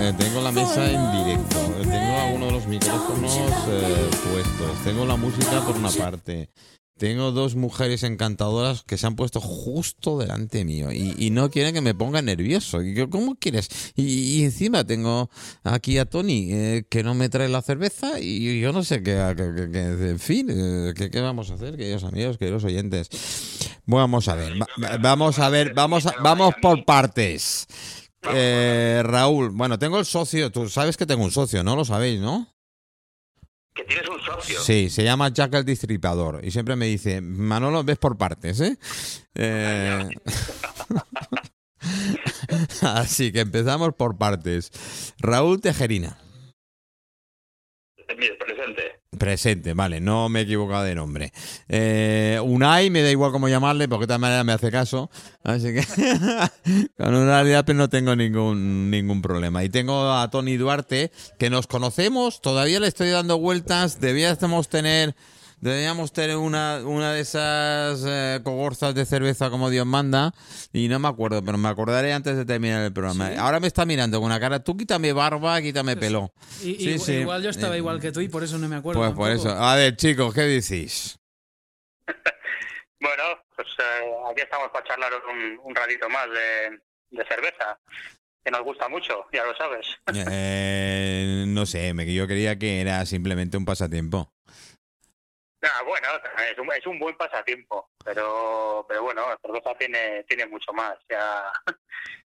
eh, tengo la mesa en directo, eh, tengo algunos de los micrófonos eh, puestos, tengo la música por una parte, tengo dos mujeres encantadoras que se han puesto justo delante mío y, y no quieren que me ponga nervioso. Y yo, ¿Cómo quieres? Y, y encima tengo aquí a Tony eh, que no me trae la cerveza y yo no sé qué- qué- qué- en fin, eh, ¿qué, qué vamos a hacer, queridos amigos, queridos oyentes? Vamos a ver, va- vamos a ver, vamos, a- vamos por partes. Eh, Raúl, bueno, tengo el socio, tú sabes que tengo un socio, ¿no? Lo sabéis, ¿no? Que tienes un socio. Sí, se llama Jack el Distripador y siempre me dice, Manolo, ves por partes, ¿eh? Eh, Así que empezamos por partes. Raúl Tejerina, Mire, presente. vale, no me he equivocado de nombre. Eh, Unai, me da igual cómo llamarle, porque de todas maneras me hace caso. Así que con Unai Diape no tengo ningún, ningún problema. Y tengo a Tony Duarte, que nos conocemos, todavía le estoy dando vueltas, debíamos tener... Deberíamos tener una, una de esas eh, cogorzas de cerveza como Dios manda y no me acuerdo, pero me acordaré antes de terminar el programa. Ahora me está mirando con una cara, tú quítame barba, quítame pelo. Y, Sí, y- sí. Igual yo estaba Eh, igual que tú y por eso no me acuerdo. Pues por eso. A ver, chicos, ¿qué decís? Bueno, pues eh, aquí estamos para charlar un, un ratito más de, de cerveza, que nos gusta mucho, ya lo sabes. Eh, no sé, me, yo creía que era simplemente un pasatiempo. Ah, bueno, es un, es un buen pasatiempo, pero pero bueno, cerveza tiene, tiene mucho más, ya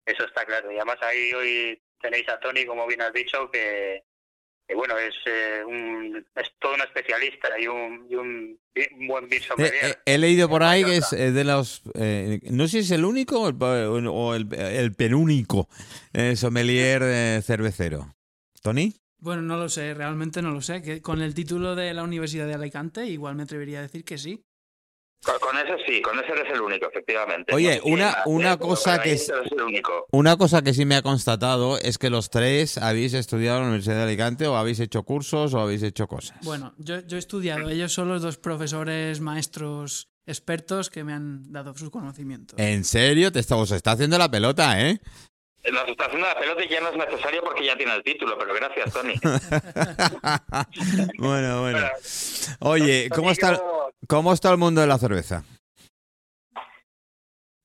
eso está claro. Y además ahí hoy tenéis a Tony, como bien has dicho, que, que bueno, es, eh, un, es todo un especialista y un, y un, un buen beer Eh, sommelier. eh, he leído por ahí que es eh, de los... eh, no sé si es el único o el, o el, el penúnico eh, sommelier eh, cervecero. ¿Tony? Bueno, no lo sé, realmente no lo sé. Que con el título de la Universidad de Alicante, igual me atrevería a decir que sí. Con, con ese sí, con ese eres el único, efectivamente. Oye, No una- más, una cosa que es- eres el único. Una cosa que sí me ha constatado es que los tres habéis estudiado en la Universidad de Alicante o habéis hecho cursos o habéis hecho cosas. Bueno, yo, yo he estudiado, ellos son los dos profesores, maestros, expertos que me han dado sus conocimientos. ¿En serio? Te está, os está haciendo la pelota, ¿eh? Nos está haciendo la pelota y ya no es necesario porque ya tiene el título, pero gracias, Tony. bueno, bueno. Oye, ¿cómo está, ¿cómo está el mundo de la cerveza?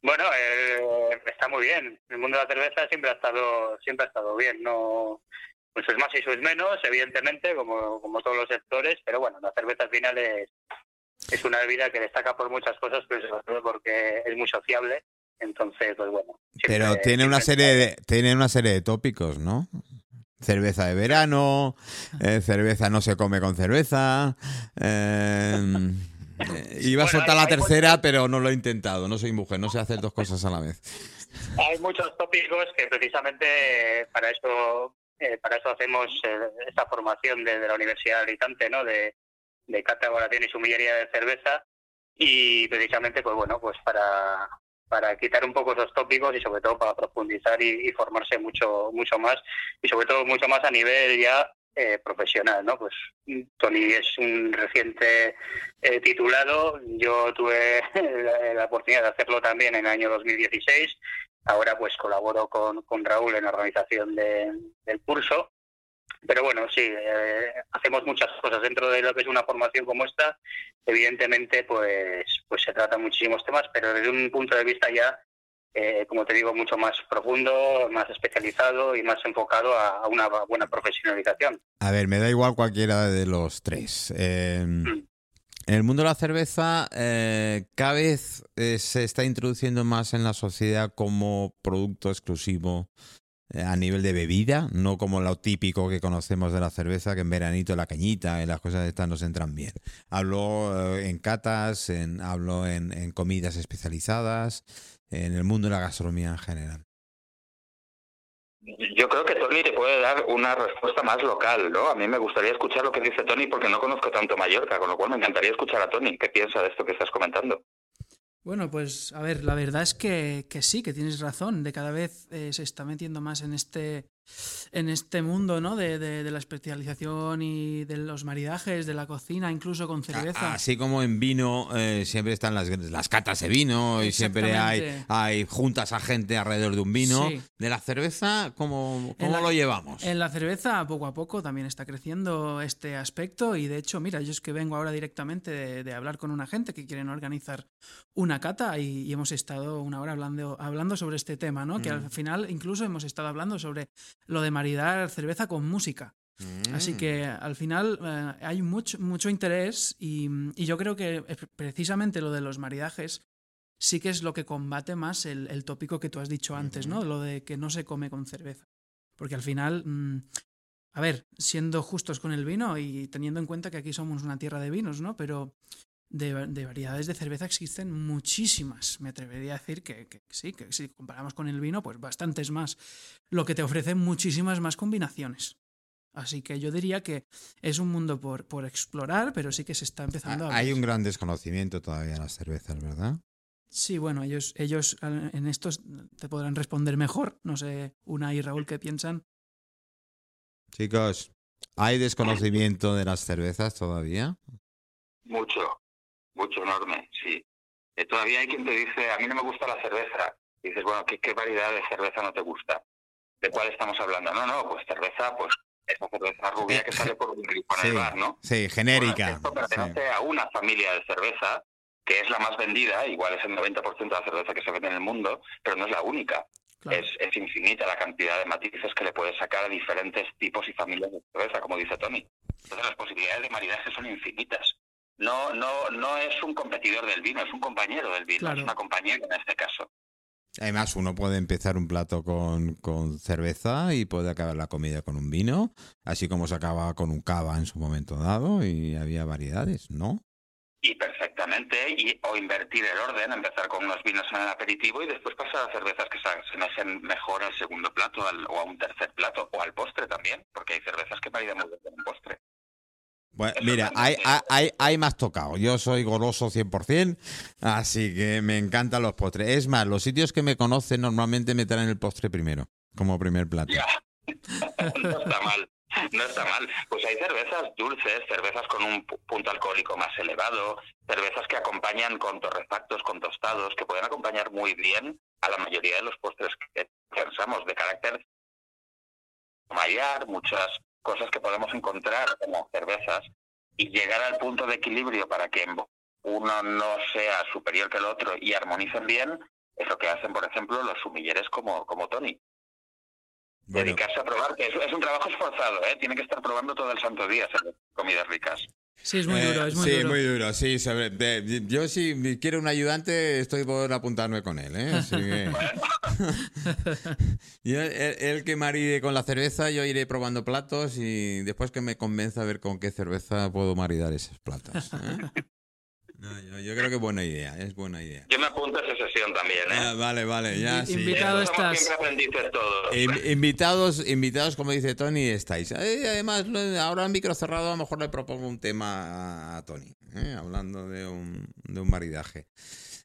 Bueno, eh, está muy bien. El mundo de la cerveza siempre ha estado siempre ha estado bien. No, pues es más y es menos, evidentemente, como, como todos los sectores, pero bueno, la cerveza al final es, es una bebida que destaca por muchas cosas, pero sobre todo porque es muy sociable. Entonces, pues bueno. siempre- Pero tiene una serie de, tiene una serie de tópicos, ¿no? Cerveza de verano, eh, cerveza no se come con cerveza. eh, eh, iba a Bueno, soltar la tercera, pero no lo he intentado. No soy mujer, no sé hacer dos cosas a la vez. Hay muchos tópicos que precisamente para eso eh, para eso hacemos eh, esta formación desde la Universidad de Alicante, ¿no? De, de cata, elaboración y sumillería de cerveza y precisamente, pues bueno, pues para para quitar un poco esos tópicos y sobre todo para profundizar y, formarse mucho mucho más y sobre todo mucho más a nivel ya eh, profesional, ¿no? Pues Tony es un reciente eh, titulado, yo tuve la, oportunidad de hacerlo también en el año 2016 Ahora pues colaboro con, con Raúl en la organización de- del curso. Pero bueno, sí, eh, hacemos muchas cosas dentro de lo que es una formación como esta. Evidentemente, pues, pues se tratan muchísimos temas, pero desde un punto de vista ya, eh, como te digo, mucho más profundo, más especializado y más enfocado a, a una buena profesionalización. A ver, me da igual cualquiera de los tres. Eh, en el mundo de la cerveza, eh, cada vez eh, se está introduciendo más en la sociedad como producto exclusivo a nivel de bebida, no como lo típico que conocemos de la cerveza, que en veranito la cañita y las cosas estas nos entran bien. Hablo eh, en catas, en, hablo en, en comidas especializadas, en el mundo de la gastronomía en general. Yo creo que Tony te puede dar una respuesta más local, ¿no? A mí me gustaría escuchar lo que dice Tony porque no conozco tanto Mallorca, con lo cual me encantaría escuchar a Tony. ¿Qué piensa de esto que estás comentando? Bueno, pues a ver, la verdad es que, que sí, que tienes razón, de cada vez eh, se está metiendo más en este en este mundo, ¿no? De, de- de la especialización y de los maridajes, de la cocina, incluso con cerveza. Así como en vino eh, siempre están las, las catas de vino y siempre hay, hay juntas a gente alrededor de un vino. Sí. De la cerveza, ¿cómo, cómo la- lo llevamos? En la cerveza, poco a poco, también está creciendo este aspecto y de hecho, mira, yo es que vengo ahora directamente de, de hablar con una gente que quieren organizar una cata y, y hemos estado una hora hablando, hablando sobre este tema, ¿no? Que Mm. al final incluso hemos estado hablando sobre lo de maridar cerveza con música. Así Mm. que al final eh, hay mucho, mucho interés y, y yo creo que precisamente lo de los maridajes sí que es lo que combate más el, el tópico que tú has dicho antes, ¿no? Lo de que no se come con cerveza. Porque al final, mm, a ver, siendo justos con el vino y teniendo en cuenta que aquí somos una tierra de vinos, ¿no? Pero de, va- de variedades de cerveza existen muchísimas. Me atrevería a decir que, que sí, que si comparamos con el vino, pues bastantes más. Lo que te ofrece muchísimas más combinaciones. Así que yo diría que es un mundo por, por explorar, pero sí que se está empezando a Ah, Hay ver. un gran desconocimiento todavía en las cervezas, ¿verdad? Sí, bueno, ellos, ellos en estos te podrán responder mejor. No sé, Una y Raúl, ¿qué piensan? Chicos, ¿hay desconocimiento de las cervezas todavía? Mucho, mucho, enorme, sí. Eh, todavía hay quien te dice, a mí no me gusta la cerveza. Y dices, bueno, ¿qué, qué variedad de cerveza no te gusta? ¿De cuál estamos hablando? No, no, pues cerveza, pues esa cerveza rubia que sale por un grifo en Sí, el bar, ¿no? sí, genérica. Bueno, esto sí. pertenece a una familia de cerveza que es la más vendida, igual es el 90% de la cerveza que se vende en el mundo, pero no es la única. Claro. Es, es infinita la cantidad de matices que le puedes sacar a diferentes tipos y familias de cerveza, como dice Tony. Entonces las posibilidades de maridaje son infinitas. No, no, no es un competidor del vino, es un compañero del vino, Claro. es una compañera en este caso. Además, uno puede empezar un plato con, con cerveza y puede acabar la comida con un vino, así como se acaba con un cava en su momento dado y había variedades, ¿no? Y perfectamente, y, o invertir el orden, empezar con unos vinos en el aperitivo y después pasar a cervezas que se asemejen mejor al segundo plato al- o a un tercer plato, o al postre también, porque hay cervezas que maridan muy bien con un postre. Bueno, mira, hay, hay, hay, más tocado. Yo soy goloso 100%, así que me encantan los postres. Es más, los sitios que me conocen normalmente me traen el postre primero, como primer plato. No está mal. No está mal. Pues hay cervezas dulces, cervezas con un pu- punto alcohólico más elevado, cervezas que acompañan con torrefactos, con tostados, que pueden acompañar muy bien a la mayoría de los postres que pensamos de carácter mayar, muchas cosas que podemos encontrar como cervezas y llegar al punto de equilibrio para que uno no sea superior que el otro y armonicen bien, es lo que hacen, por ejemplo, los sumilleres como, como Tony. Bueno, Dedicarse a probar, que es, es un trabajo esforzado, ¿eh? Tiene que estar probando todo el santo día hacer comidas ricas. Sí, es muy eh, duro, es muy sí, duro. muy duro, sí. sobre- de- yo si quiero un ayudante estoy por apuntarme con él, ¿eh? Así que... Yo, el, el que maride con la cerveza, yo iré probando platos y después que me convenza a ver con qué cerveza puedo maridar esos platos. ¿eh? No, yo, yo creo que es buena idea, es buena idea. Yo me apunto a esa sesión también, ¿eh? Ah, vale, vale, ya sí. invitado estás. todos. In- invitados, invitados, como dice Tony, estáis. Eh, además, ahora en micro cerrado, a lo mejor le propongo un tema a Tony, ¿eh? hablando de un, de un maridaje.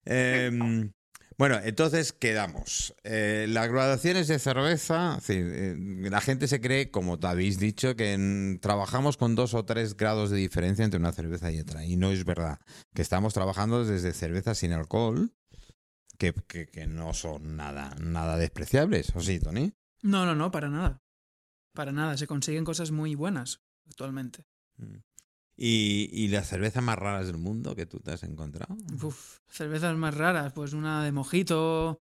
Em, bueno, entonces quedamos. Eh, las graduaciones de cerveza, sí, eh, la gente se cree, como te habéis dicho, que en- trabajamos con dos o tres grados de diferencia entre una cerveza y otra. Y no es verdad. Que estamos trabajando desde cervezas sin alcohol, que, que- que no son nada, nada despreciables. ¿O sí, Tony? No, no, no, para nada. Para nada, se consiguen cosas muy buenas actualmente. ¿Y, y las cervezas más raras del mundo que tú te has encontrado? Uf, cervezas más raras, pues una de mojito,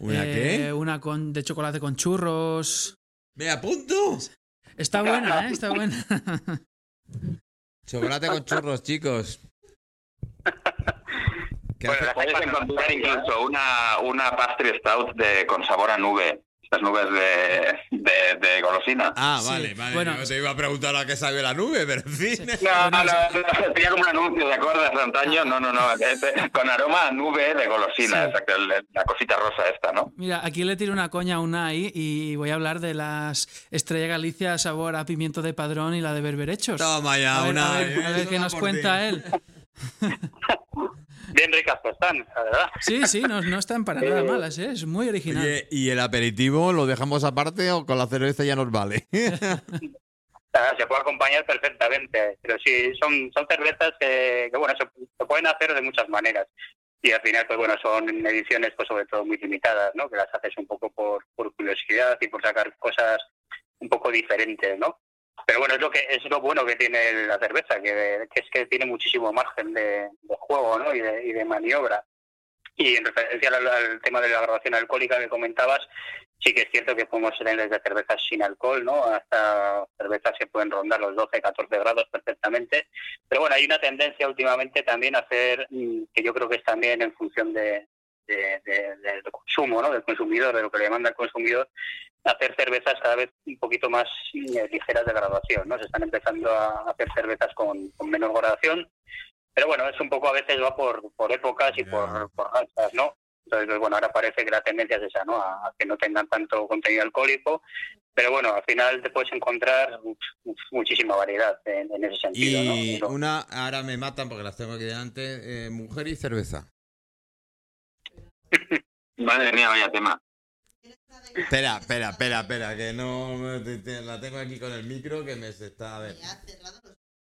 ¿Una eh, qué? una con, de chocolate con churros. ¡Me apunto! Está buena, ¿eh? Está buena. Chocolate con churros, chicos. ¿Qué Bueno, hace- la puedes encontrar incluso una, una pastry stout de, con sabor a nube. Estas nubes de, de, de golosina. Ah, Sí, vale, vale. bueno. Yo te iba a preguntar a qué sabe la nube, pero en fin. No, no, no, no, sería como un anuncio, ¿de acuerdo? De antaño. No, no, no. este, Con aroma a nube de golosina, Sí. exacto, la cosita rosa esta, ¿no? Mira, aquí le tiro una coña a Unai y voy a hablar de las Estrella Galicia sabor a pimiento de padrón y la de berberechos. Toma ya, a ver, una. a ver, a ver qué nos cuenta él. bien ricas que están, la verdad. Sí, sí, no, no están para nada malas, ¿eh? es muy original. Oye, ¿y el aperitivo lo dejamos aparte o con la cerveza ya nos vale? se puede acompañar perfectamente. Pero sí, son, son cervezas que, que bueno, se, se, pueden hacer de muchas maneras. Y al final, pues bueno, son ediciones, pues sobre todo muy limitadas, ¿no? Que las haces un poco por, por curiosidad y por sacar cosas un poco diferentes, ¿no? Pero bueno, es lo que es lo bueno que tiene la cerveza, que, que es que tiene muchísimo margen de, de juego, ¿no? Y de, y de maniobra. Y en referencia al, al, tema de la graduación alcohólica que comentabas, sí que es cierto que podemos tener desde cervezas sin alcohol, ¿no? Hasta cervezas que pueden rondar los 12, 14 grados perfectamente. Pero bueno, hay una tendencia últimamente también a hacer, mm, que yo creo que es también en función de, de, de, del consumo, ¿no? Del consumidor, de lo que le demanda el consumidor, hacer cervezas cada vez un poquito más eh, ligeras de graduación, ¿no? Se están empezando a hacer cervezas con, con menos graduación pero bueno, es un poco a veces va por, por épocas y yeah. por, por ¿no? Entonces, pues, bueno, ahora parece que la tendencia es esa, ¿no? A, a, que no tengan tanto contenido alcohólico, pero bueno, al final te puedes encontrar muchísima variedad en, en ese sentido. Y ¿no? una, ahora me matan porque las tengo aquí delante, eh, mujer y cerveza. Madre mía, vaya tema. Espera, espera, espera, espera, que no la tengo aquí con el micro que me se está a ver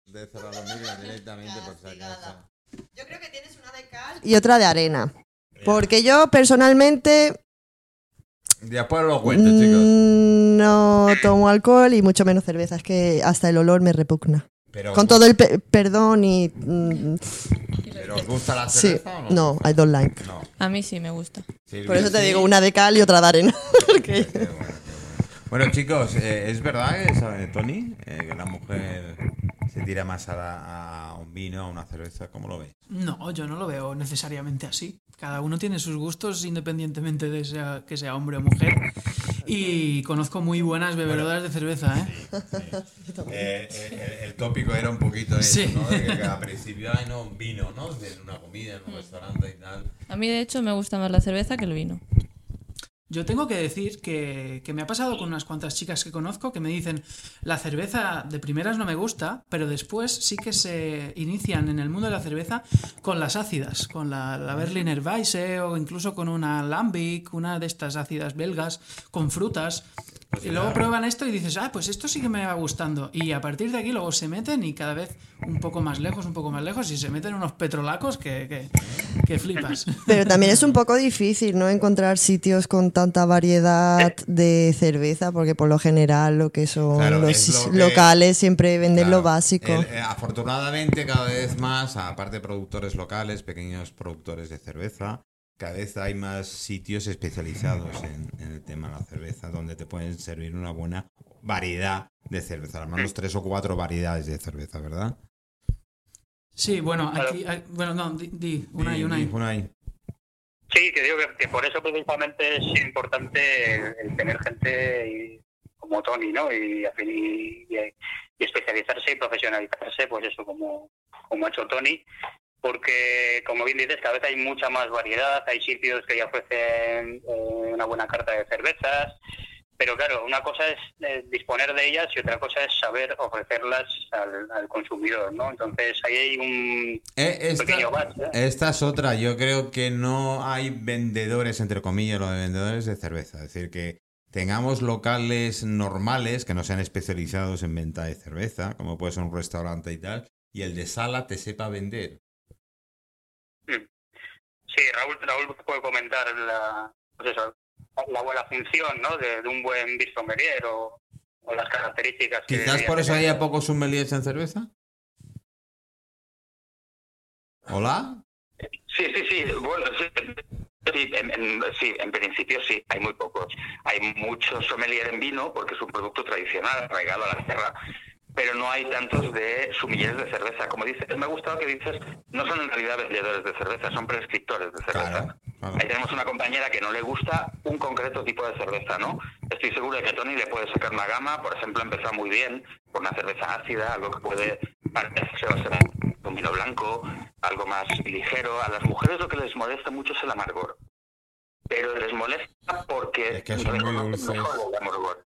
de cerrar los micros directamente por si acaso. Yo creo que tienes una de cal y otra de arena. Porque yo personalmente. Después lo cuento, chicos. No tomo alcohol y mucho menos cerveza. Es que hasta el olor me repugna. Pero, Con todo el pe perdón y. mm, ¿Pero os gusta la sí, cerveza o no? no, I don't like. No. A mí sí me gusta. Sí, Por eso te sí. digo una de cal y otra de arena. Porque- Qué bueno, qué bueno. Bueno, chicos, eh, ¿es verdad, que, sabe, Tony, eh, que la mujer se tira más a, la- a un vino, a una cerveza? ¿Cómo lo ves? No, yo no lo veo necesariamente así. Cada uno tiene sus gustos independientemente de sea- que sea hombre o mujer. Y conozco muy buenas bebedoras de cerveza, ¿eh? Eh, eh, el, el tópico era un poquito eso, Sí. ¿no? De que al principio, ay, no, un vino, ¿no? De una comida, en un restaurante y tal. A mí, de hecho, me gusta más la cerveza que el vino. Yo tengo que decir que, que me ha pasado con unas cuantas chicas que conozco que me dicen la cerveza de primeras no me gusta, pero después sí que se inician en el mundo de la cerveza con las ácidas, con la, la Berliner Weisse o incluso con una Lambic, una de estas ácidas belgas, con frutas. Y luego prueban esto y dices, ah, pues esto sí que me va gustando. Y a partir de aquí luego se meten y cada vez un poco más lejos, un poco más lejos, y se meten unos petrolacos que, que, que flipas. Pero también es un poco difícil, ¿no? Encontrar sitios con tanta variedad de cerveza, porque por lo general lo que son Claro, los es lo que- locales siempre venden Claro, lo básico. el- eh, afortunadamente, cada vez más, aparte de productores locales, pequeños productores de cerveza, cada vez hay más sitios especializados en, en el tema de la cerveza, donde te pueden servir una buena variedad de cerveza, al menos tres o cuatro variedades de cerveza, ¿verdad? Sí, bueno, aquí, hay- bueno, no, di, di, una y una y. Sí, que digo que, que por eso precisamente es importante el, el tener gente y- como Tony, ¿no? Y, y- y- y especializarse y profesionalizarse, pues eso, como, como ha hecho Tony, porque, como bien dices, cada vez hay mucha más variedad, hay sitios que ya ofrecen eh, una buena carta de cervezas, pero claro, una cosa es eh, disponer de ellas y otra cosa es saber ofrecerlas al, al consumidor, ¿no? Entonces ahí hay un Eh, esta, pequeño batch, ¿eh? esta es otra. Yo creo que no hay vendedores, entre comillas, lo de vendedores de cerveza. Es decir, que tengamos locales normales que no sean especializados en venta de cerveza, como puede ser un restaurante y tal, y el de sala te sepa vender. Sí, Raúl, Raúl puede comentar la, pues eso, la buena función ¿no? de, de un buen bisommelier o, o las características que Quizás debería por eso tener. haya pocos sommeliers en cerveza. ¿Hola? Sí, sí, sí. Bueno, sí. Sí en, en- sí, en principio sí, hay muy pocos. Hay muchos sommelier en vino porque es un producto tradicional, arraigado a la tierra, pero no hay tantos de sumilleres de cerveza. Como dices, me ha gustado que dices, no son en realidad vendedores de cerveza, son prescriptores de cerveza. Claro, claro. Ahí tenemos una compañera que no le gusta un concreto tipo de cerveza, ¿no? Estoy seguro de que Tony le puede sacar una gama, por ejemplo, empezar muy bien por una cerveza ácida, algo que puede parecerse a un vino blanco, algo más ligero. A las mujeres lo que les molesta mucho es el amargor. Pero les molesta porque Es que son muy dulces. mejor el amargor.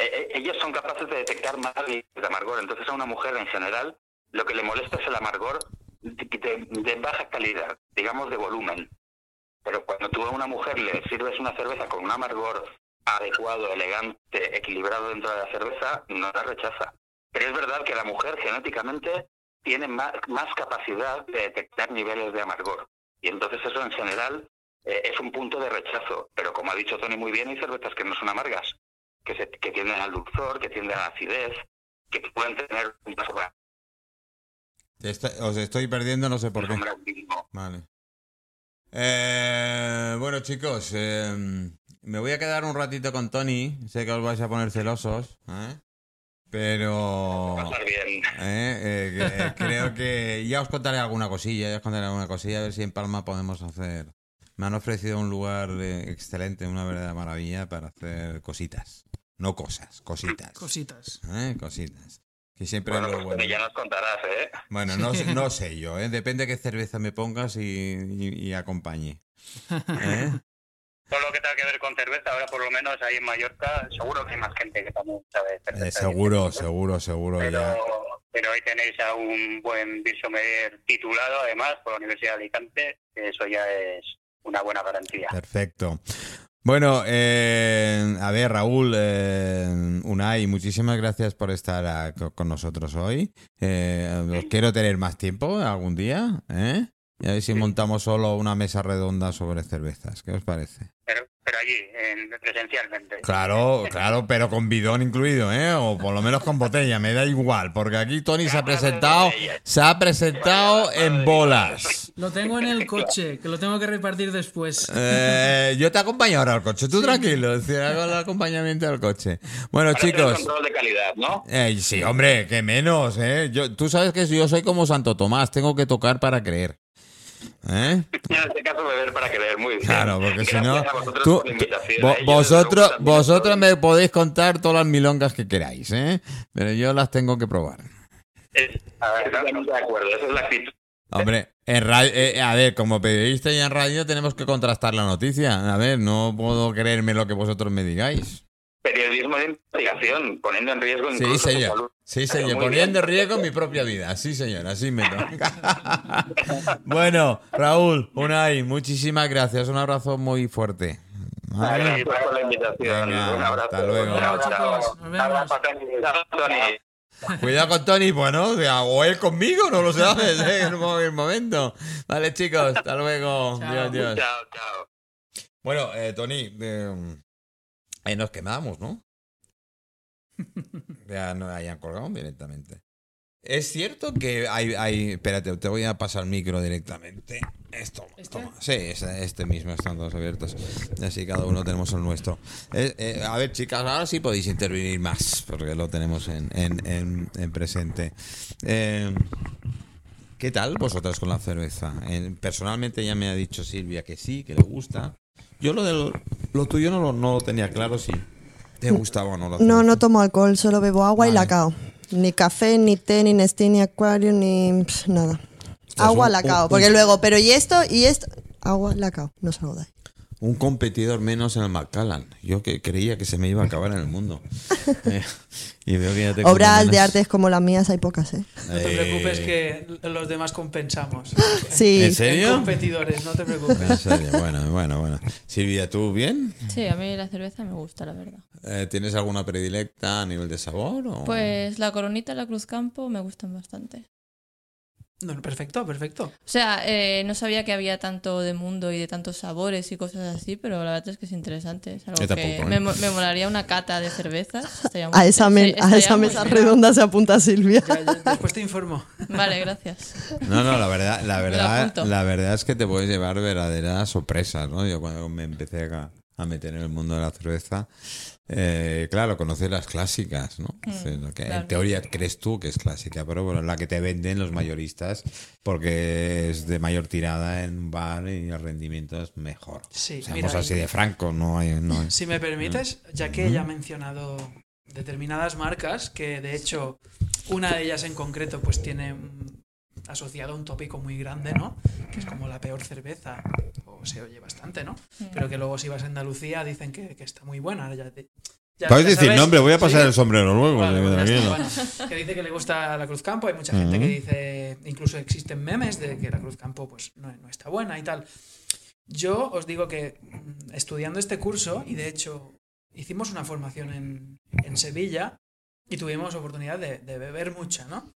Eh, eh, ellos son capaces de detectar más el amargor. Entonces a una mujer en general lo que le molesta es el amargor de, baja calidad, digamos de volumen. Pero cuando tú a una mujer le sirves una cerveza con un amargor adecuado, elegante, equilibrado dentro de la cerveza, no la rechaza. Pero es verdad que la mujer genéticamente tiene más, más capacidad de detectar niveles de amargor. Y entonces eso en general eh, es un punto de rechazo. Pero como ha dicho Tony muy bien, hay cervezas que no son amargas, que, se, que tienden al dulzor, que tienden a la acidez, que pueden tener un paso para os estoy perdiendo, no sé por qué. Vale. Eh, bueno, chicos, eh, me voy a quedar un ratito con Tony. Sé que os vais a poner celosos, ¿eh? pero eh, eh, eh, creo que ya os contaré alguna cosilla, ya os contaré alguna cosilla, a ver si en Palma podemos hacer. Me han ofrecido un lugar excelente, una verdadera maravilla para hacer cositas. No cosas, cositas. Cositas. ¿eh? Cositas. Que siempre Bueno, es lo pues bueno. ya nos contarás, ¿eh? Bueno, no, sé- no sé yo, ¿eh? depende qué cerveza me pongas y, y- y acompañe. ¿Eh? Todo lo que tenga que ver con cerveza, ahora por lo menos ahí en Mallorca, seguro que hay más gente que también sabe de cerveza. Eh, seguro, seguro, seguro Pero, ya. pero ahí tenéis a un buen sommelier titulado, además, por la Universidad de Alicante, que eso ya es una buena garantía. Perfecto. Bueno, eh, a ver, Raúl, eh, Unai, muchísimas gracias por estar a- con nosotros hoy. Eh, os quiero tener más tiempo algún día, ¿eh? Y a ver si montamos solo una mesa redonda sobre cervezas. ¿Qué os parece? Pero, pero allí, en- presencialmente. Claro, claro, pero con bidón incluido, ¿eh? O por lo menos con botella, me da igual, porque aquí Tony se ha presentado, se ha presentado en bolas. Lo tengo en el coche, que lo tengo que repartir después. Eh, yo te acompaño ahora al coche, tú tranquilo, es decir, hago el acompañamiento al coche. Bueno, Para chicos, control de calidad, ¿no? eh, sí, hombre, que menos, ¿eh? Yo, tú sabes que yo soy como Santo Tomás, tengo que tocar para creer. ¿Eh? En este caso, beber para creer, muy bien. Claro, porque si no, a vosotros tú- ¿eh? Vosotros, me podéis contar todas las milongas que queráis, ¿eh? Pero yo las tengo que probar. Es- Totalmente de acuerdo, esa es la actitud. Hombre, en radio, eh, a ver, como periodista y en radio tenemos que contrastar la noticia. A ver, no puedo creerme lo que vosotros me digáis. Periodismo de investigación, poniendo en riesgo Sí, incluso su señor. salud. Sí, señor. Poniendo en riesgo mi propia vida. Sí, señor. Así me toca. bueno, Raúl, Unai, muchísimas gracias. Un abrazo muy fuerte. ¿Vale? Gracias por la invitación. Venga, Un abrazo. hasta luego. Chao. Cuidado con Tony, bueno, o sea, o él conmigo, no lo sabes, ¿eh? en un momento. Vale, chicos, hasta luego. Chao. Dios, Dios. Chao, chao. Bueno, eh, Tony, eh, ahí nos quedamos, ¿no? Ya no hayan colgado directamente. Es cierto que hay, hay. Espérate, te voy a pasar el micro directamente. Esto, ¿Este? toma. Sí, es- este mismo, están todos abiertos. Así cada uno tenemos el nuestro. Eh, eh, a ver, chicas, ahora sí podéis intervenir más, porque lo tenemos en, en, en- en presente. Eh, ¿Qué tal vosotras con la cerveza? Personalmente ya me ha dicho Silvia que sí, que le gusta. Yo lo del lo tuyo no lo, no lo tenía claro si te gustaba o no la No, no tomo alcohol, solo bebo agua y Vale. lacao. Ni café, ni té, ni Nestlé, ni Aquarium, ni pff, nada. agua, lacao. un- Porque luego, pero y esto, y esto. Agua, lacao. No salgo de ahí. Un competidor menos en el Macallan. Yo que creía que se me iba a acabar en el mundo. Eh, y veo que ya te Obras de artes como las mías hay pocas, ¿eh? No te preocupes Eh, que los demás compensamos. Sí. ¿En serio? Competidores, no te preocupes. En serio, bueno, bueno, bueno. Silvia, ¿tú bien? Sí, a mí la cerveza me gusta, la verdad. Eh, ¿Tienes alguna predilecta a nivel de sabor? O? Pues la coronita y la cruz campo me gustan bastante. No, perfecto, perfecto. O sea, eh, no sabía que había tanto de mundo y de tantos sabores y cosas así, pero la verdad es que es interesante. Es algo que tampoco, ¿eh? me, me molaría una cata de cervezas. A esa, me- a esa mesa bien. redonda se apunta Silvia. Ya, ya, después te informo. Vale, gracias. No, no, la verdad, la verdad, la verdad es que te puedes llevar verdaderas sorpresas, ¿no? Yo cuando me empecé a, a meter en el mundo de la cerveza, eh, claro, conocer las clásicas, ¿no? Mm, Sí, lo que en teoría crees tú que es clásica, pero bueno, la que te venden los mayoristas porque es de mayor tirada en un bar y el rendimiento es mejor. Sí, Seamos mira, así de franco, no hay, no hay- Si me permites, ya que ella ha mencionado determinadas marcas, que de hecho una de ellas en concreto pues tiene mm, asociado un tópico muy grande, ¿no? Que es como la peor cerveza, o se oye bastante, ¿no? Pero que luego si vas a Andalucía dicen que, que está muy buena. Ya te- Ya- Puedes ya decir sabes, nombre, voy a pasar ¿sí? el sombrero luego. Bueno. que dice que le gusta la Cruz Campo. Hay mucha gente que dice, incluso existen memes de que la Cruz Campo pues, no, no está buena y tal. Yo os digo que mm, estudiando este curso, y de hecho hicimos una formación en, en Sevilla y tuvimos oportunidad de, de beber mucha, ¿no?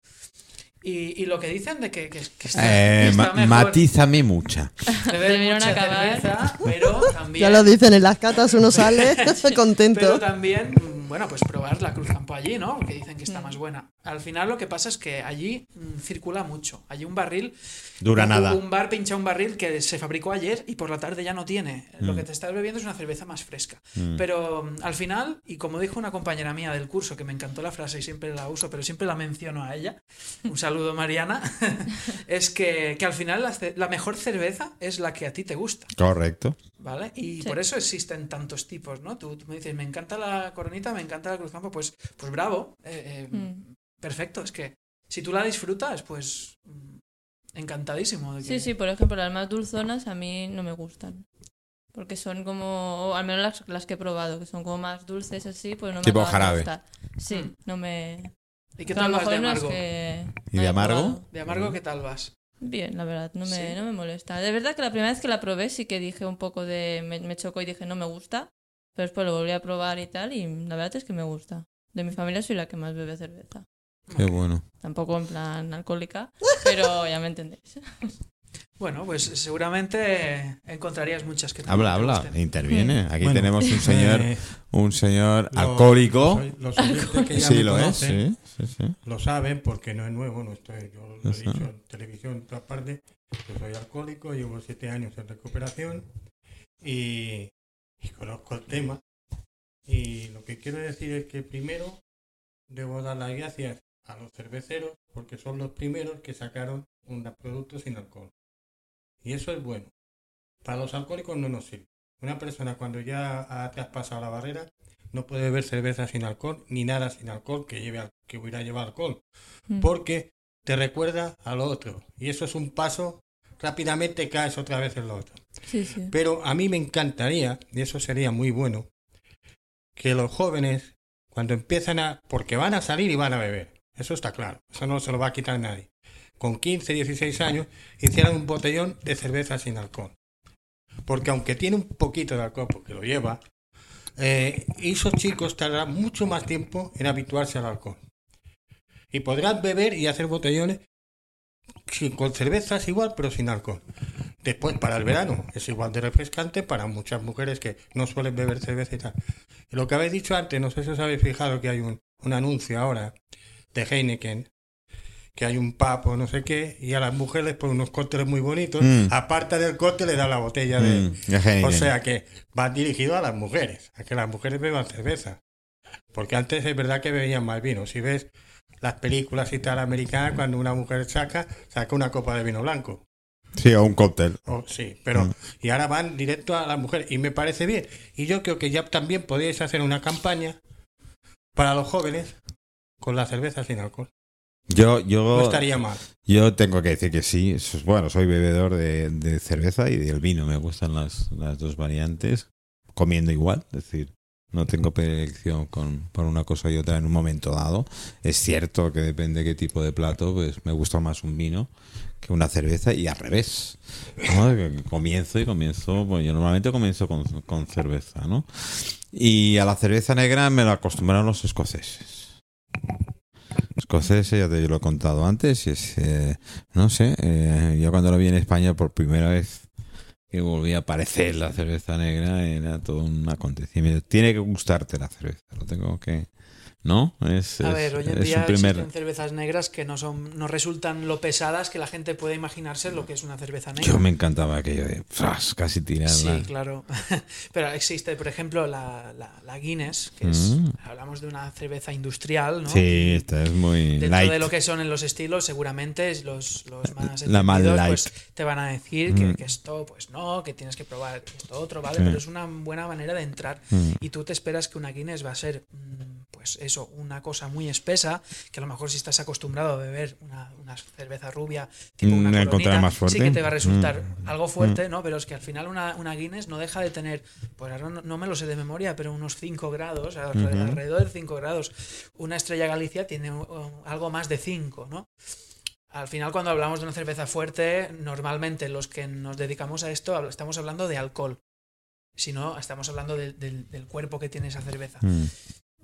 Y, y lo que dicen de que, que, que está, que Eh, está ma- mejor matízame mucha. Debieron mucha acabar. cerveza, pero también... Ya lo dicen en las catas, uno sale Pero contento. también, mm, bueno, pues probar la Cruz Campo allí, ¿no? Porque dicen que está Mm. más buena. Al final lo que pasa es que allí mm, circula mucho. Allí un barril... Dura un- nada. Un bar pincha un barril que se fabricó ayer y por la tarde ya no tiene. Lo Mm. que te estás bebiendo es una cerveza más fresca. Mm. Pero mm, al final, y como dijo una compañera mía del curso, que me encantó la frase y siempre la uso, pero siempre la menciono a ella, un saludo Mariana, es que, que al final la, mejor cerveza es la que a ti te gusta. Correcto. ¿Vale? Y Sí. por eso existen tantos tipos, ¿no? Tú, tú me dices, me encanta la coronita, me encanta la cruzcampo, pues, pues bravo, eh, eh, Mm. perfecto. Es que si tú la disfrutas, pues mm, encantadísimo. De que... Sí, sí, por ejemplo, las más dulzonas a mí no me gustan. Porque son como, o al menos las, las que he probado, que son como más dulces así, pues no me Tipo de jarabe. gustar. Sí, Mm. no me... ¿Y qué tal vas de mejor no es amargo? que... ¿Y de amargo? De amargo, ¿qué tal vas? Bien, la verdad, no me, ¿Sí? no me molesta. De verdad que la primera vez que la probé sí que dije un poco de... Me, me chocó y dije no me gusta, pero después lo volví a probar y tal y la verdad es que me gusta. De mi familia soy la que más bebe cerveza. Qué bueno. Tampoco en plan alcohólica, pero ya me entendéis. Bueno, pues seguramente encontrarías muchas que te Habla, habla, gusten. interviene. Aquí Bueno, tenemos un señor, Eh, un señor lo- alcohólico. Los, los oyentes que ya Sí, me lo es, conocen sí, sí, sí. lo saben porque no es nuevo, no estoy, yo lo he dicho en televisión en todas partes. Yo soy alcohólico, llevo siete años en recuperación y, y conozco el tema. Y lo que quiero decir es que primero debo dar las gracias a los cerveceros porque son los primeros que sacaron un producto sin alcohol. Y eso es bueno. Para los alcohólicos no nos sirve. Una persona cuando ya ha traspasado la barrera no puede beber cerveza sin alcohol ni nada sin alcohol que lleve al- que hubiera llevar alcohol Mm. porque te recuerda a lo otro y eso es un paso rápidamente caes otra vez en lo otro Sí, sí. pero a mí me encantaría y eso sería muy bueno que los jóvenes cuando empiezan a porque van a salir y van a beber eso está claro eso no se lo va a quitar nadie con 15 16 años hicieran un botellón de cerveza sin alcohol porque aunque tiene un poquito de alcohol porque lo lleva eh, esos chicos tardarán mucho más tiempo en habituarse al alcohol y podrán beber y hacer botellones con cervezas igual, pero sin alcohol. Después, para el verano, es igual de refrescante para muchas mujeres que no suelen beber cerveza y tal. Lo que habéis dicho antes, no sé si os habéis fijado que hay un anuncio ahora de Heineken, que hay un pub o no sé qué, y a las mujeres por unos cócteles muy bonitos, Mm. aparte del cóctel le da la botella de... Mm. O sea que va dirigido a las mujeres, a que las mujeres beban cerveza. Porque antes es verdad que bebían más vino. Si ves las películas y tal americanas, cuando una mujer saca, saca una copa de vino blanco. Sí, o un cóctel. Oh, sí, pero Mm. y ahora van directo a las mujeres y me parece bien. Y yo creo que ya también podríais hacer una campaña para los jóvenes con la cerveza sin alcohol. Yo, yo, No estaría mal. yo tengo que decir que sí. Bueno, soy bebedor de, de cerveza y del vino. Me gustan las, las dos variantes. Comiendo igual, es decir, no tengo predilección con, por una cosa y otra en un momento dado. Es cierto que depende qué tipo de plato, pues me gusta más un vino que una cerveza y al revés. Comienzo y comienzo, pues yo normalmente comienzo con, con cerveza, ¿no? Y a la cerveza negra me lo acostumbraron los escoceses. Escoceses, ya te lo he contado antes, y es, eh, no sé, eh, yo cuando lo vi en España por primera vez que volví a aparecer la cerveza negra, era todo un acontecimiento. Tiene que gustarte la cerveza, lo tengo que... ¿No? Es, A es- ver, hoy en es día primer... existen cervezas negras que no son, no resultan lo pesadas que la gente puede imaginarse lo que es una cerveza negra. Yo me encantaba aquello de fras, casi tirarla. Sí, claro. Pero existe, por ejemplo, la, la, la Guinness, que es, Mm. hablamos de una cerveza industrial, ¿no? Sí, esta es muy Dentro light. de lo que son en los estilos, seguramente es los, los más La más entendidos, light. pues te van a decir que, Mm. que esto, pues no, que tienes que probar esto otro, ¿vale? Sí. Pero es una buena manera de entrar. Mm. Y tú te esperas que una Guinness va a ser, mm, pues pues eso, una cosa muy espesa, que a lo mejor si estás acostumbrado a beber una, una cerveza rubia, tipo una Mm, coronita, más sí fuerte. que te va a resultar Mm. algo fuerte, ¿no? Pero es que al final una, una Guinness no deja de tener, pues ahora no, no me lo sé de memoria, pero unos 5 grados, alrededor de 5 grados. Una Estrella Galicia tiene algo más de 5, ¿no? Al final, cuando hablamos de una cerveza fuerte, normalmente los que nos dedicamos a esto estamos hablando de alcohol. Si no, estamos hablando del cuerpo que tiene esa cerveza Mm.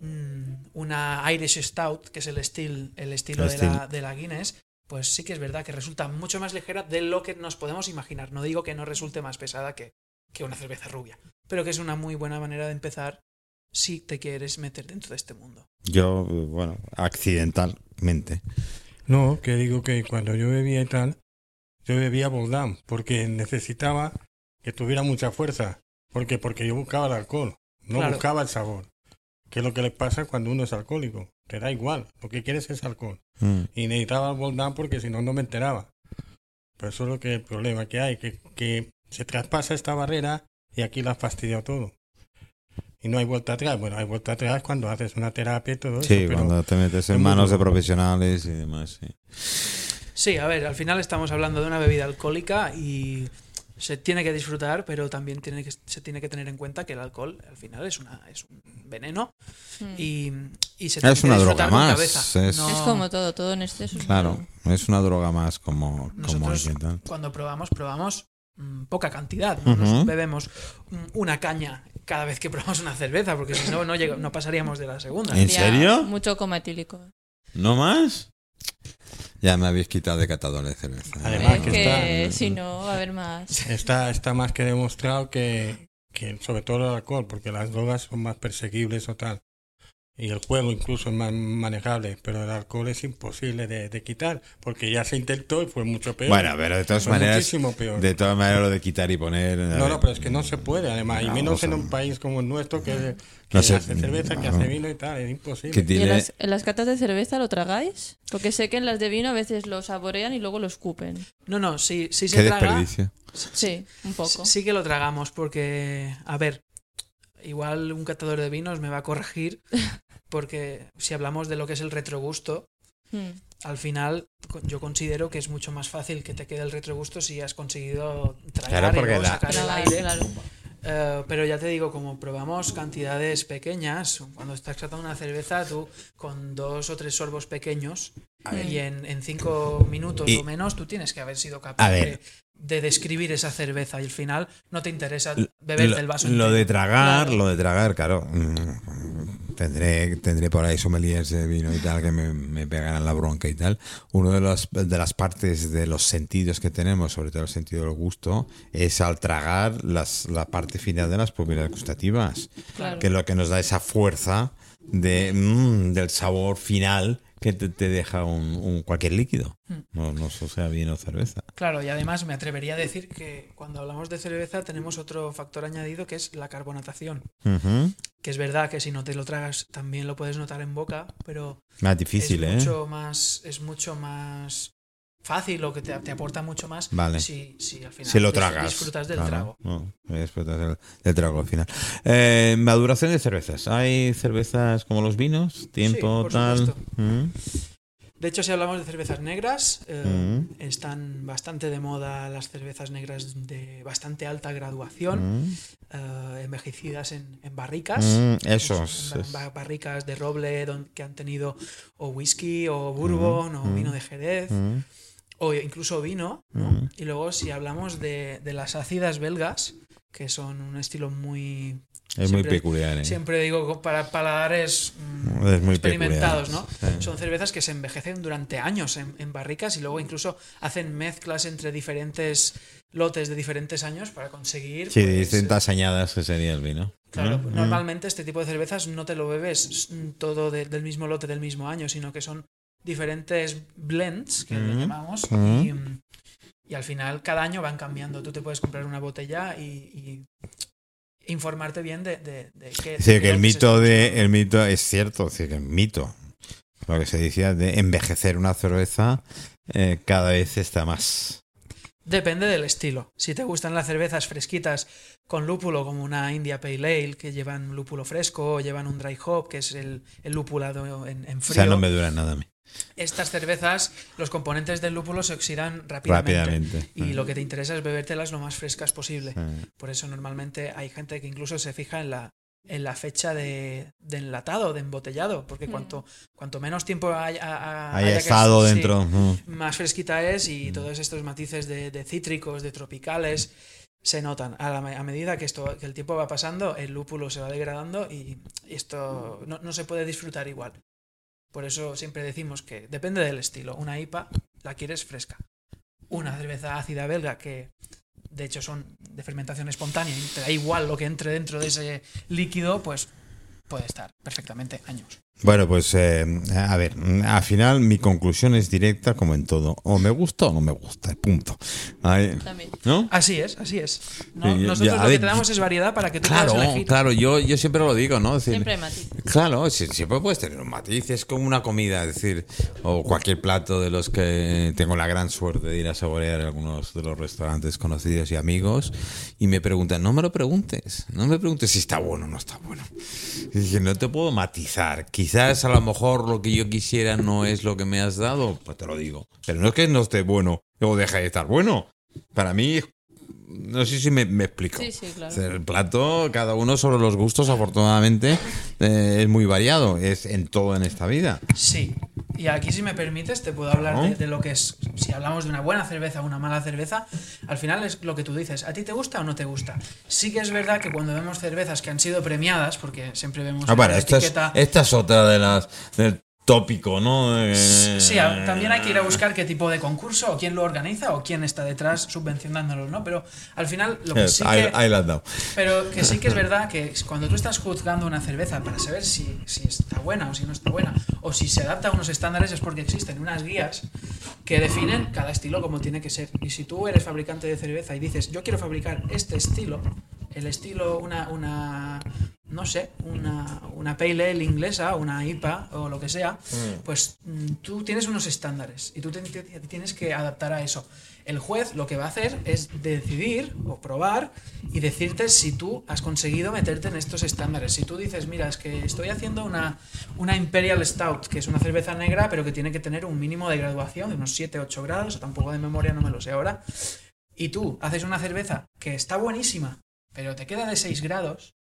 Mm, una Irish Stout, que es el, estil, el estilo El de, la, de la Guinness, pues sí que es verdad que resulta mucho más ligera de lo que nos podemos imaginar. No digo que no resulte más pesada que, que una cerveza rubia, pero que es una muy buena manera de empezar si te quieres meter dentro de este mundo. Yo, bueno, accidentalmente. No, que digo que cuando yo bebía y tal, yo bebía Boldán porque necesitaba que tuviera mucha fuerza. ¿Por qué? Porque yo buscaba el alcohol, no Claro. buscaba el sabor. Que es lo que le pasa cuando uno es alcohólico. Te da igual, lo que quieres es alcohol. Mm. Y necesitaba el Boldán porque si no, no me enteraba. Pero eso es lo que el problema que hay, que, que se traspasa esta barrera y aquí la has fastidiado todo. Y no hay vuelta atrás. Bueno, hay vuelta atrás cuando haces una terapia y todo Sí, eso. Pero cuando te metes es en muy manos de profesionales y demás, sí. Sí, a ver, al final estamos hablando de una bebida alcohólica y se tiene que disfrutar, pero también tiene que, se tiene que tener en cuenta que el alcohol al final es, una, es un veneno Mm. y, y se tiene Es que una disfrutar droga con más, cabeza. es- No- Es como todo, todo en exceso. es Claro, es una droga más como, Nosotros tal. cuando probamos, probamos mm, poca cantidad. No nos bebemos mm, una caña cada vez que probamos una cerveza, porque si no, no, llega- no pasaríamos de la segunda. ¿En serio? Mucho coma etílico. ¿No más? Ya me habéis quitado de catador de cerveza. Además Es que que está- si no, va a haber más. Está, está más que demostrado que, que sobre todo el alcohol, porque las drogas son más perseguibles o tal. Y el juego incluso es más manejable, pero el alcohol es imposible de, de quitar, porque ya se intentó y fue mucho peor. Bueno, pero de todas Fue maneras, muchísimo peor. de todas maneras lo de quitar y poner... No, ver, no, pero es que no se puede, además, y No, menos o sea, en un país como el nuestro que, que No sé, hace cerveza, que hace vino y tal, es imposible. que ¿Y en tiene... las, en las catas de cerveza lo tragáis? Porque sé que en las de vino a veces lo saborean y luego lo escupen. No, no, sí, sí Qué se traga. desperdicio. Sí, un poco. Sí que lo tragamos, porque, a ver, igual un catador de vinos me va a corregir, porque si hablamos de lo que es el retrogusto, Mm. al final yo considero que es mucho más fácil que te quede el retrogusto si has conseguido tragar Claro, porque y sacar el aire. claro. Eh, pero ya te digo, como probamos cantidades pequeñas, cuando estás tratando una cerveza, tú con dos o tres sorbos pequeños y en, en cinco minutos Y- o menos, tú tienes que haber sido capaz de, describir esa cerveza y al final no te interesa beberte Lo, el vaso lo entero. de tragar, Claro. lo de tragar, claro. mm, Tendré, tendré por ahí sommeliers de vino y tal que me, me pegarán la bronca y tal. Uno de, los, de las partes de los sentidos que tenemos, sobre todo el sentido del gusto, es al tragar las, la parte final de las propiedades gustativas. Claro. Que es lo que nos da esa fuerza de, mm, del sabor final que te, te deja un, un- cualquier líquido. Mm. No, no sea vino o cerveza. Claro, y además me atrevería a decir que cuando hablamos de cerveza tenemos otro factor añadido que es la carbonatación. Que es verdad que si no te lo tragas también lo puedes notar en boca, pero Más difícil, es ¿eh? mucho más es mucho más fácil o que te, te aporta mucho más Vale. si, si al final Si lo tragas. disfrutas del claro. trago. No, disfrutas del, del trago al final. Eh, maduración de cervezas. ¿Hay cervezas como los vinos? ¿Tiempo, tal? Mm. De hecho, si hablamos de cervezas negras, eh, Mm. están bastante de moda las cervezas negras de bastante alta graduación, Mm. eh, envejecidas en, en barricas. En- esos. en barricas de roble don- que han tenido o whisky o bourbon o vino de Jerez. O incluso vino. ¿no? Mm. Y luego si hablamos de, de las ácidas belgas, que son un estilo muy... Es muy peculiar, ¿eh? Siempre digo para paladares mm, Es muy experimentados, ¿no? Sí. Son cervezas que se envejecen durante años en, en barricas y luego incluso hacen mezclas entre diferentes lotes de diferentes años para conseguir... Sí, pues, distintas añadas que sería el vino. Claro, Mm. normalmente este tipo de cervezas no te lo bebes todo de- del mismo lote del mismo año, sino que son diferentes blends, que le Mm. llamamos, Mm. y, y al final cada año van cambiando. Tú te puedes comprar una botella y, y informarte bien de, de, de qué... Sí, de que el mito de el mito es cierto, es decir, que el mito, lo que se decía de envejecer una cerveza eh, cada vez está más. Depende del estilo. Si te gustan las cervezas fresquitas con lúpulo, como una India Pale Ale, que llevan lúpulo fresco, o llevan un dry hop, que es el, el lupulado en, en O frío. sea, no me dura nada a mí. Estas cervezas, los componentes del lúpulo se oxidan rápidamente. Rápidamente. Y lo que te interesa es bebértelas lo más frescas posible. Por eso normalmente hay gente que incluso se fija en la, en la fecha de, de enlatado, de embotellado, porque Mm. cuanto, cuanto menos tiempo haya, a- Haya que- estado sí, dentro. mm. más fresquita es y todos estos matices de, de cítricos, de tropicales, se notan. A, la a medida que, esto, que el tiempo va pasando, el lúpulo se va degradando y esto no, no se puede disfrutar igual. Por eso siempre decimos que depende del estilo. Una IPA la quieres fresca. Una cerveza ácida belga que de hecho son de fermentación espontánea y te da igual lo que entre dentro de ese líquido, pues puede estar perfectamente años. Bueno, pues eh, a ver, al final mi conclusión es directa como en todo. O me gusta o no me gusta, punto. ¿No? Así es, así es. No- Sí, ya- nosotros ya, lo que te damos es variedad para que tú Claro, puedas elegir. claro, yo, yo siempre lo digo, ¿no? Es decir, Siempre hay matices. Claro, si- siempre puedes tener un matiz, es como una comida, es decir, o cualquier plato de los que tengo la gran suerte de ir a saborear en algunos de los restaurantes conocidos y amigos, y me preguntan, no me lo preguntes, no me preguntes si está bueno o no está bueno. Y dije, no te puedo matizar, quizás a lo mejor lo que yo quisiera no es lo que me has dado, pues te lo digo, pero no es que no esté bueno o deje de estar bueno. Para mí, no sé si me, me explico. Sí, sí, claro. El plato, cada uno sobre los gustos, afortunadamente, eh, es muy variado. Es en todo en esta vida. Sí. Y aquí, si me permites, te puedo hablar ¿No? de, de lo que es. Si hablamos de una buena cerveza o una mala cerveza, al final es lo que tú dices. ¿A ti te gusta o no te gusta? Sí que es verdad que cuando vemos cervezas que han sido premiadas, porque siempre vemos Ah, la esta es, etiqueta. esta es otra de las tópico, ¿no? Eh, Sí, a- también hay que ir a buscar qué tipo de concurso, o quién lo organiza, o quién está detrás subvencionándolo, ¿no? Pero al final, lo que sí que. Pero que sí que es verdad que cuando tú estás juzgando una cerveza para saber si, si está buena o si no está buena, o si se adapta a unos estándares, es porque existen unas guías que definen cada estilo como tiene que ser. Y si tú eres fabricante de cerveza y dices, yo quiero fabricar este estilo, el estilo, una, una no sé, una, una Pale Ale inglesa, una IPA o lo que sea, pues mm, tú tienes unos estándares y tú te- te- te tienes que adaptar a eso. El juez lo que va a hacer es decidir o probar y decirte si tú has conseguido meterte en estos estándares. Si tú dices, mira, es que estoy haciendo una, una Imperial Stout, que es una cerveza negra, pero que tiene que tener un mínimo de graduación de unos 7-8 grados, tampoco de memoria no me lo sé ahora, y tú haces una cerveza que está buenísima, pero te queda de 6 grados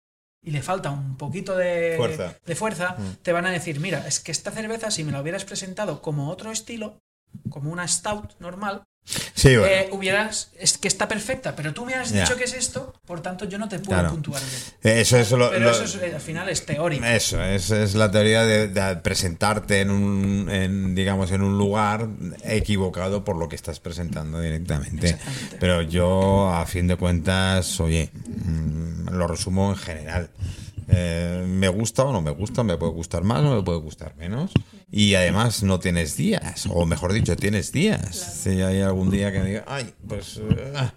y le falta un poquito de Fuerza. de fuerza, te van a decir, mira, es que esta cerveza, si me la hubieras presentado como otro estilo, como una stout normal, Sí, bueno. eh, hubieras, es que está perfecta, pero tú me has dicho que es esto, por tanto yo no te puedo Claro. puntuar bien. Eso es lo, Pero lo- eso es, eh, al final es teórico. Eso, es, es la teoría de, de presentarte en un, en, digamos, en un lugar equivocado por lo que estás presentando directamente. Pero yo, a fin de cuentas, oye, mm, lo resumo en general. Eh, me gusta o no me gusta, me puede gustar más o me puede gustar menos. Y además no tienes días, o mejor dicho, tienes días. Si hay algún día que me diga, ay, pues... eh, ah,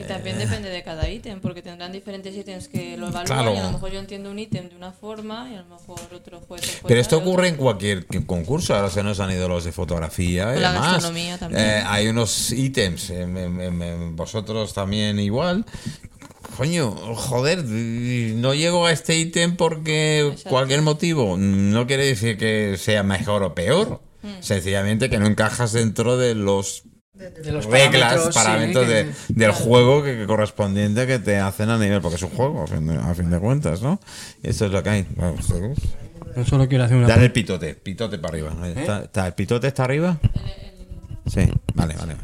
Y también depende de cada ítem, porque tendrán diferentes ítems que lo evalúan Claro. y a lo mejor yo entiendo un ítem de una forma y a lo mejor otro juez. puede Pero esto ocurre en otra. cualquier concurso. Ahora se nos han ido los de fotografía y Con la demás. gastronomía también. Eh, hay unos ítems, eh, me- me- me- vosotros también igual. Coño, joder, no llego a este ítem porque Exacto. cualquier motivo. No quiere decir que sea mejor o peor. Hmm. Sencillamente que no encajas dentro de los De los reglas, parámetros, parámetros, sí, de- que- del claro. juego que, que correspondiente que te hacen a nivel, porque es un juego, a fin de, a fin de cuentas, ¿no? Eso es lo que hay. Ustedes- Yo solo quiero hacer una Dale el pitote, pitote para arriba. Ahí está- está- ¿El pitote está arriba? Sí, vale, vale.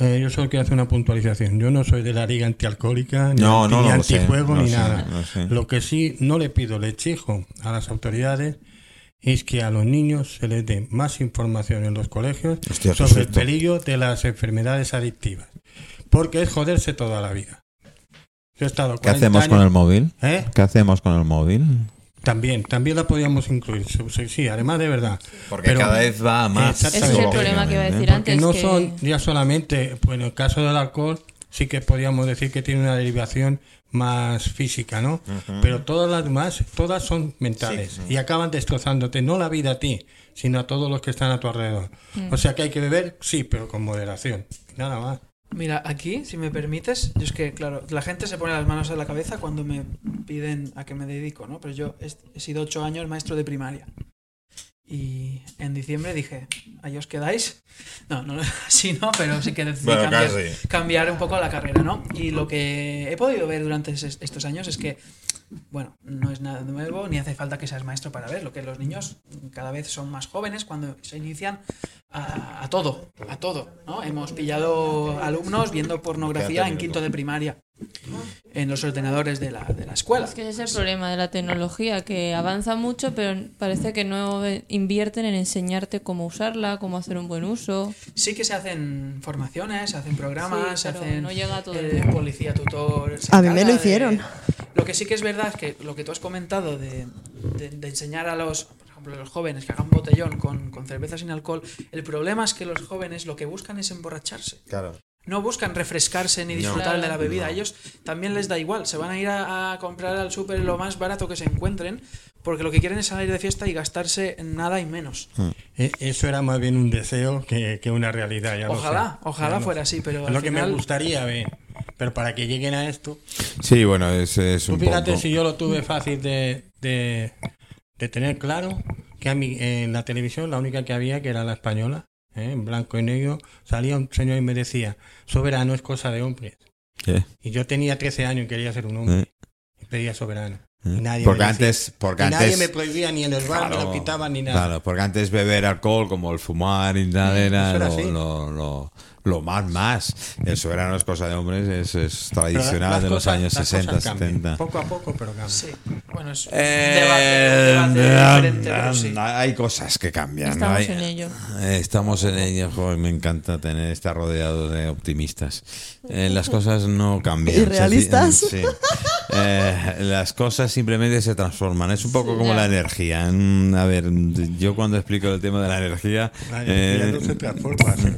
Eh, yo solo quiero hacer una puntualización. Yo no soy de la liga antialcohólica, ni, No, anti, no, ni no antijuego, ni sé, nada. sé. Lo que sí no le pido, le exijo a las autoridades es que a los niños se les dé más información en los colegios Hostia, sobre el peligro de las enfermedades adictivas. Porque es joderse toda la vida. Yo he estado ¿Qué 40 hacemos con el móvil? ¿Eh? ¿Qué hacemos con el móvil? También, también la podíamos incluir. Sí, sí, además de verdad. Porque Pero- cada vez va más. Ese es el problema que iba a decir ¿eh? antes. Porque no que- son ya solamente, pues en el caso del alcohol, sí que podríamos decir que tiene una derivación más física, ¿no? Pero todas las demás, todas son mentales y acaban destrozándote, no la vida a ti, sino a todos los que están a tu alrededor. O sea que hay que beber, sí, pero con moderación. Nada más. Mira, aquí, si me permites, yo es que, claro, la gente se pone las manos en la cabeza cuando me piden a qué me dedico, ¿no? Pero yo he, sido ocho años maestro de primaria. Y en diciembre dije, ¿ahí os quedáis? No, no, así no, pero sí que decidí Bueno, cambiar, cambiar un poco la carrera, ¿no? Y lo que he podido ver durante es- estos años es que, bueno, no es nada nuevo, ni hace falta que seas maestro para verlo, que los niños cada vez son más jóvenes cuando se inician a, a todo, a todo, ¿no? Hemos pillado alumnos viendo pornografía en quinto de primaria en los ordenadores de la, de la escuela. Es que ese es el problema de la tecnología, que avanza mucho, pero parece que no invierten en enseñarte cómo usarla, cómo hacer un buen uso. Sí que se hacen formaciones, se hacen programas, Sí, se hacen no llega a todo el eh, policía tutor. A mí me lo de- hicieron. Lo que sí que es verdad es que lo que tú has comentado de, de- de enseñar a los, por ejemplo, a los jóvenes que hagan botellón con, con cerveza sin alcohol, el problema es que los jóvenes lo que buscan es emborracharse. Claro. No buscan refrescarse ni disfrutar de la bebida. A ellos también les da igual. Se van a ir a, a comprar al súper lo más barato que se encuentren porque lo que quieren es salir de fiesta y gastarse nada y menos. E- Eso era más bien un deseo que, que una realidad. ya lo Ojalá, ojalá Ya fuera así, pero Es al lo que me gustaría ver. Pero para que lleguen a esto, Sí, bueno, es, es tú un fíjate poco... si yo lo tuve fácil de, de, de tener claro, que a mí en la televisión la única que había, que era la española, ¿eh? en blanco y negro, salía un señor y me decía, soberano es cosa de hombres. ¿Qué? Y yo tenía 13 años y quería ser un hombre. Y pedía soberano. Y nadie Porque me antes... Porque y nadie me prohibía ni en el bar, me Claro, lo quitaban ni nada. Claro, porque antes beber alcohol como el fumar y tal era, eso era lo, así. lo, lo- lo más más. El soberano es cosa de hombres, es, es tradicional las de los cosas- años las 60, cosas cambian. 70. Poco a poco, pero cambian. Sí, bueno, es un Eh, debate, un debate diferente, pero sí. Hay cosas que cambian. ¿no? Estamos Hay- en ello. Eh, Estamos en ello, joder, me encanta tener estar rodeado de optimistas. Eh, las cosas no cambian. ¿Y realistas? Sí. Eh, las cosas simplemente se transforman. Es un poco como Ya. la energía. Mm, A ver, yo cuando explico el tema de la energía... La eh, energía no se transforma, se.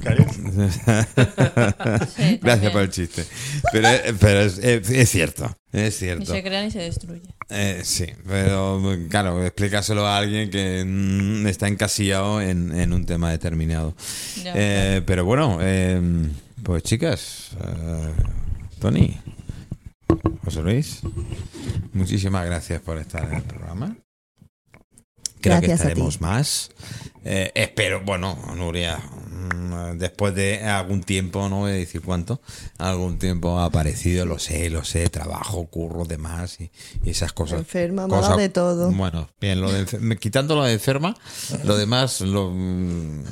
Sí, Gracias por el chiste. Pero, pero es, es- es cierto, es Ni cierto. se crea ni se destruye. Eh, sí, pero claro, explícaselo a alguien que mm, está encasillado en, en un tema determinado. Ya, Eh, pero bueno, eh, pues chicas, eh, Tony, José Luis, muchísimas gracias por estar en el programa. Creo que Gracias a ti. estaremos más. Eh, espero, bueno, Nuria, después de algún tiempo, no voy a decir cuánto, algún tiempo ha aparecido, lo sé, lo sé, trabajo, curro, demás y, y esas cosas. Enferma, mala de todo. Bueno, bien, lo de quitando lo de enferma, lo demás lo, mm,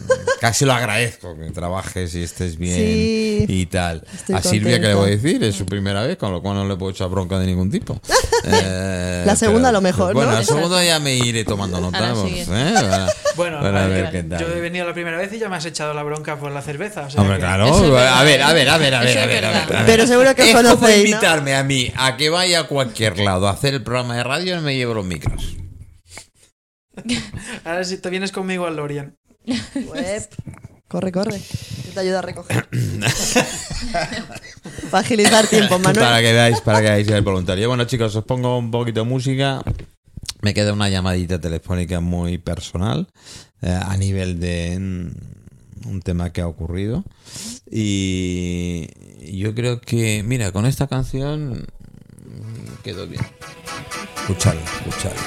casi lo agradezco, que trabajes y estés bien Sí, y tal. a Silvia, que le voy a decir? Es su primera vez, con lo cual no le puedo echar bronca de ningún tipo. Eh, La segunda a lo mejor, ¿no? Bueno, la Exacto. segunda ya me iré tomando nota. la pues. ¿eh? Para- Bueno, para a ver ver, qué tal. yo he venido la primera vez y ya me has echado la bronca por la cerveza. o sea Hombre, que- claro. Eso a ver, a ver, a ver, a ver, a ver, a ver. Pero seguro que es como conocéis, ¿no? invitarme a mí a que vaya a cualquier lado a hacer el programa de radio y me llevo los micros. Ahora si te vienes conmigo al Lorien. Pues, corre, corre. Yo te ayudo a recoger. Para agilizar tiempo, Para Manuel. que veáis, para que veáis el voluntario. Bueno, chicos, os pongo un poquito de música. Me queda una llamadita telefónica muy personal eh, a nivel de mm, un tema que ha ocurrido. Y yo creo que, mira, con esta canción mm, quedó bien. Escuchadla, escuchadla.